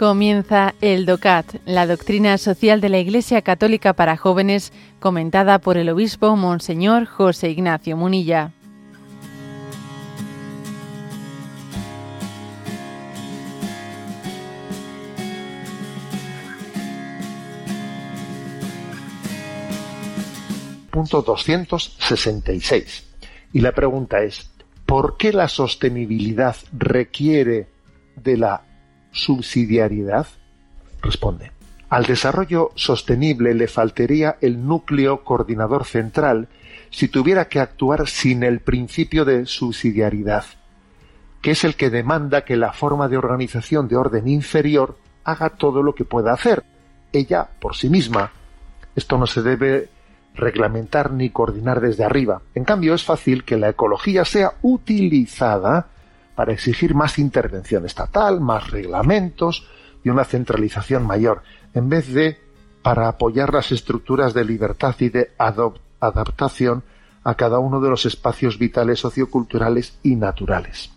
Comienza el DOCAT, la doctrina social de la Iglesia Católica para jóvenes, comentada por el obispo Monseñor José Ignacio Munilla. Punto 266. Y la pregunta es, ¿por qué la sostenibilidad requiere de la subsidiariedad? Responde. Al desarrollo sostenible le faltaría el núcleo coordinador central si tuviera que actuar sin el principio de subsidiariedad, que es el que demanda que la forma de organización de orden inferior haga todo lo que pueda hacer, ella por sí misma. Esto no se debe reglamentar ni coordinar desde arriba. En cambio, es fácil que la ecología sea utilizada para exigir más intervención estatal, más reglamentos y una centralización mayor, en vez de para apoyar las estructuras de libertad y de adaptación a cada uno de los espacios vitales socioculturales y naturales.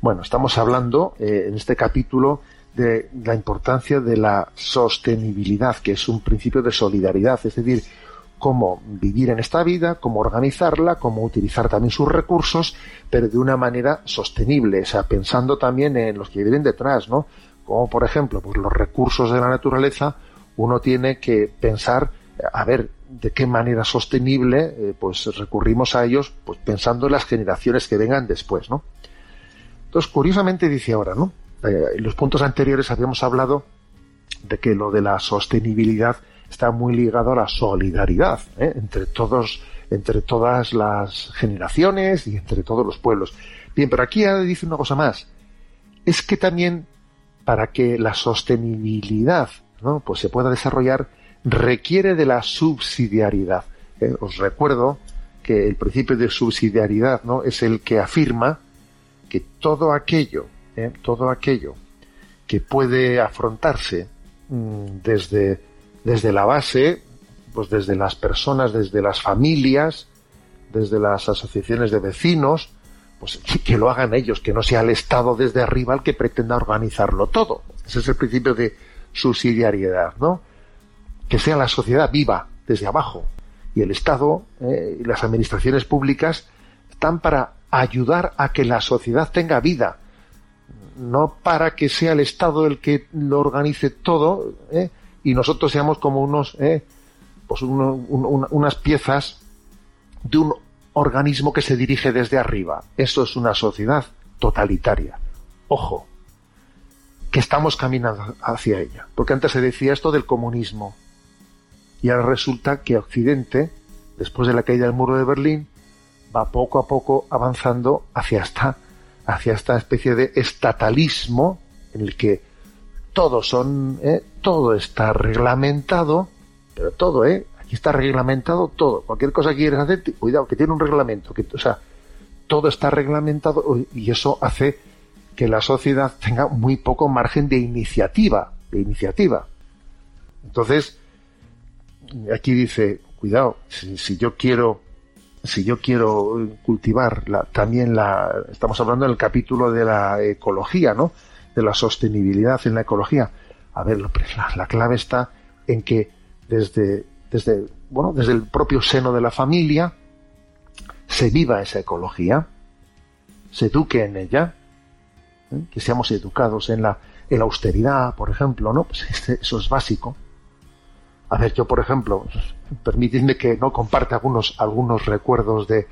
Bueno, estamos hablando eh, en este capítulo de la importancia de la sostenibilidad, que es un principio de solidaridad, es decir, cómo vivir en esta vida, cómo organizarla, cómo utilizar también sus recursos, pero de una manera sostenible, o sea, pensando también en los que vienen detrás, ¿no? Como por ejemplo, pues los recursos de la naturaleza, uno tiene que pensar, a ver, de qué manera sostenible, eh, pues recurrimos a ellos, pues pensando en las generaciones que vengan después, ¿no? Entonces, curiosamente dice ahora, ¿no? Eh, en los puntos anteriores habíamos hablado de que lo de la sostenibilidad está muy ligado a la solidaridad ¿eh? entre todos, entre todas las generaciones y entre todos los pueblos. Bien, pero aquí dice una cosa más. Es que también para que la sostenibilidad ¿no? pues se pueda desarrollar requiere de la subsidiariedad. ¿eh? Os recuerdo que el principio de subsidiariedad ¿no? es el que afirma que todo aquello, ¿eh? todo aquello que puede afrontarse mm, desde desde la base, pues desde las personas, desde las familias, desde las asociaciones de vecinos, pues que lo hagan ellos, que no sea el Estado desde arriba el que pretenda organizarlo todo. Ese es el principio de subsidiariedad, ¿no? Que sea la sociedad viva desde abajo y el Estado eh, y las administraciones públicas están para ayudar a que la sociedad tenga vida, no para que sea el Estado el que lo organice todo, ¿eh? Y nosotros seamos como unos, eh, pues unas piezas de un organismo que se dirige desde arriba. Eso es una sociedad totalitaria. Ojo, que estamos caminando hacia ella. Porque antes se decía esto del comunismo. Y ahora resulta que Occidente, después de la caída del muro de Berlín, va poco a poco avanzando hacia esta, hacia esta especie de estatalismo en el que todo son, ¿eh? todo está reglamentado, pero todo, ¿eh? Aquí está reglamentado todo. Cualquier cosa que quieras hacer, cuidado, que tiene un reglamento, que, o sea, todo está reglamentado y eso hace que la sociedad tenga muy poco margen de iniciativa, de iniciativa. Entonces, aquí dice, cuidado, si, yo quiero, si yo quiero cultivar la, también la, estamos hablando del capítulo de la ecología, ¿no? De la sostenibilidad en la ecología. A ver, la, clave está en que desde, desde, bueno, desde el propio seno de la familia se viva esa ecología, se eduque en ella, ¿eh? que seamos educados en la, en la austeridad, por ejemplo, ¿no? Pues este, eso es básico. A ver, yo, por ejemplo, permitidme que no comparte algunos, algunos recuerdos de,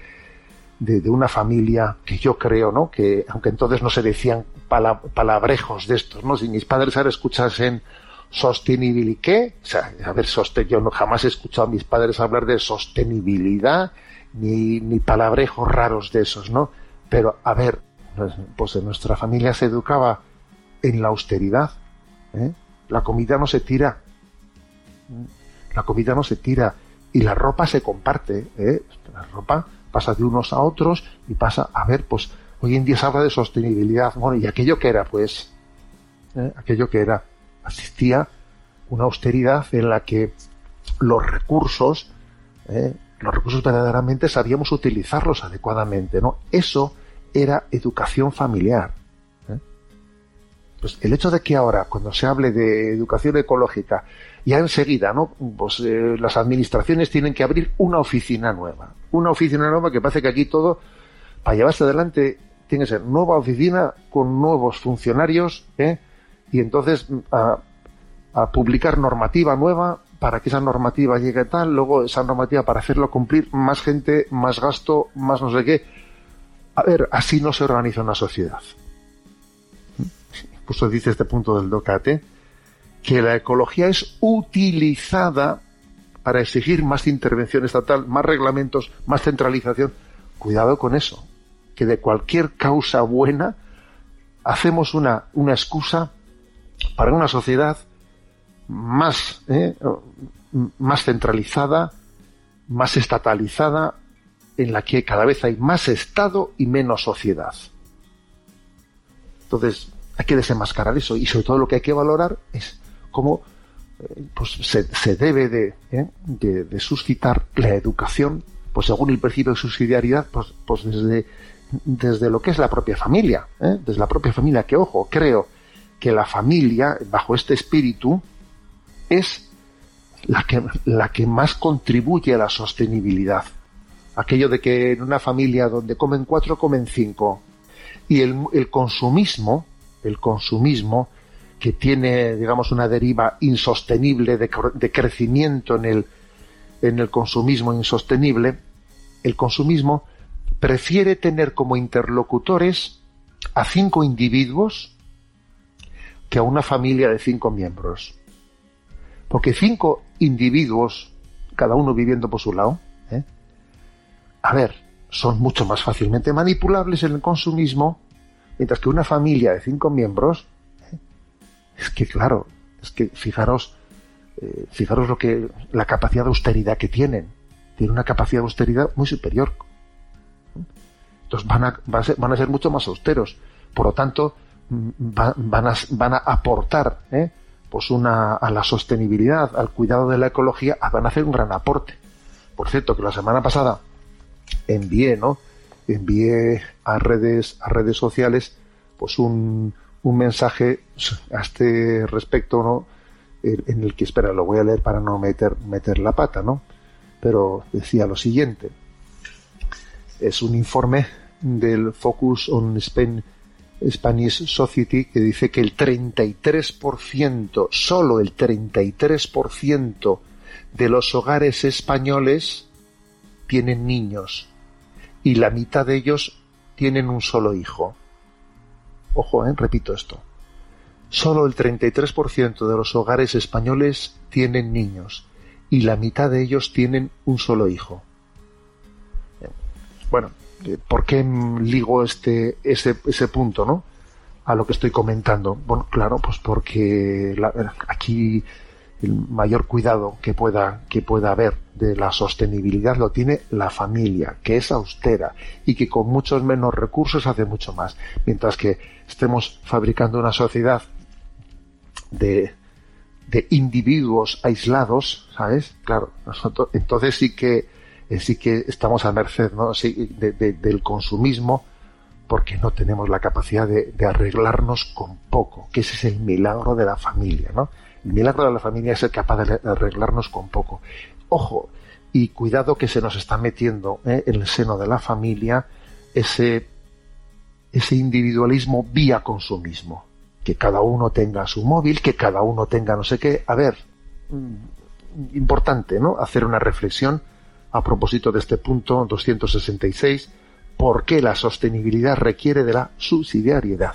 de, una familia que yo creo, ¿no? Que aunque entonces no se decían palabrejos de estos, ¿no? Si mis padres ahora escuchasen sostenibilidad, ¿qué? A ver, yo no, jamás he escuchado a mis padres hablar de sostenibilidad ni, ni palabrejos raros de esos, ¿no? Pero, a ver, pues, pues nuestra familia se educaba en la austeridad, ¿eh? La comida no se tira, la comida no se tira y la ropa se comparte, ¿eh? La ropa pasa de unos a otros y pasa a ver, pues hoy en día se habla de sostenibilidad. Bueno, y aquello que era, pues, ¿eh? aquello que era, asistía una austeridad en la que los recursos, ¿eh? los recursos verdaderamente sabíamos utilizarlos adecuadamente, ¿no? Eso era educación familiar. Pues el hecho de que ahora, cuando se hable de educación ecológica, ya enseguida, ¿no? Pues eh, las administraciones tienen que abrir una oficina nueva. Una oficina nueva que parece que aquí todo, para llevarse adelante, tiene que ser nueva oficina con nuevos funcionarios, ¿eh? Y entonces a, a publicar normativa nueva para que esa normativa llegue tal, luego esa normativa para hacerlo cumplir, más gente, más gasto, más no sé qué. A ver, así no se organiza una sociedad. Pues dice este punto del Docate, que la ecología es utilizada para exigir más intervención estatal, más reglamentos, más centralización. Cuidado con eso, que de cualquier causa buena hacemos una, una excusa para una sociedad más, ¿eh? más centralizada, más estatalizada, en la que cada vez hay más Estado y menos sociedad. Entonces, hay que desenmascarar eso y sobre todo lo que hay que valorar es cómo eh, pues, se, debe ¿eh? de, suscitar la educación, pues según el principio de subsidiariedad, pues, pues desde, desde lo que es la propia familia, desde la propia familia, que ojo, creo que la familia, bajo este espíritu, es la que, la que más contribuye a la sostenibilidad. Aquello de que en una familia donde comen cuatro, comen cinco. Y el, el consumismo, el consumismo, que tiene, digamos, una deriva insostenible de, crecimiento en el, en el consumismo insostenible, el consumismo prefiere tener como interlocutores a cinco individuos que a una familia de cinco miembros. Porque cinco individuos, cada uno viviendo por su lado, ¿eh? a ver, son mucho más fácilmente manipulables en el consumismo, mientras que una familia de cinco miembros, es que claro, es que fijaros, eh, fijaros lo que la capacidad de austeridad que tienen, tienen una capacidad de austeridad muy superior. Entonces van a, van a, ser, mucho más austeros. Por lo tanto, mm, van, a, van a aportar ¿eh? pues una, a la sostenibilidad, al cuidado de la ecología, van a hacer un gran aporte. Por cierto, que la semana pasada envié, ¿no? Envié a redes, a redes sociales, pues un, un mensaje a este respecto, ¿no? En el que, espera, lo voy a leer para no meter, meter la pata, ¿no? Pero decía lo siguiente. Es un informe del Focus on Spain Spanish Society que dice que el 33%, solo el 33% de los hogares españoles tienen niños y la mitad de ellos tienen un solo hijo. Ojo, ¿eh? repito esto. Solo el 33% de los hogares españoles tienen niños y la mitad de ellos tienen un solo hijo. Bueno, ¿Por qué ligo este, ese, ese punto, ¿no? A lo que estoy comentando. Bueno, claro, pues porque aquí el mayor cuidado que pueda, que pueda haber de la sostenibilidad lo tiene la familia, que es austera y que con muchos menos recursos hace mucho más. Mientras que estemos fabricando una sociedad de, de individuos aislados, ¿sabes? Claro, nosotros, entonces sí que eh, sí que estamos a merced ¿no? del consumismo porque no tenemos la capacidad de, arreglarnos con poco, que ese es el milagro de la familia, ¿no? El milagro de la familia es ser capaz de arreglarnos con poco. Ojo, y cuidado que se nos está metiendo ¿eh? en el seno de la familia ese, ese individualismo vía consumismo. Que cada uno tenga su móvil, que cada uno tenga no sé qué. A ver, mm, importante, ¿no? Hacer una reflexión a propósito de este punto 266, ¿por qué la sostenibilidad requiere de la subsidiariedad?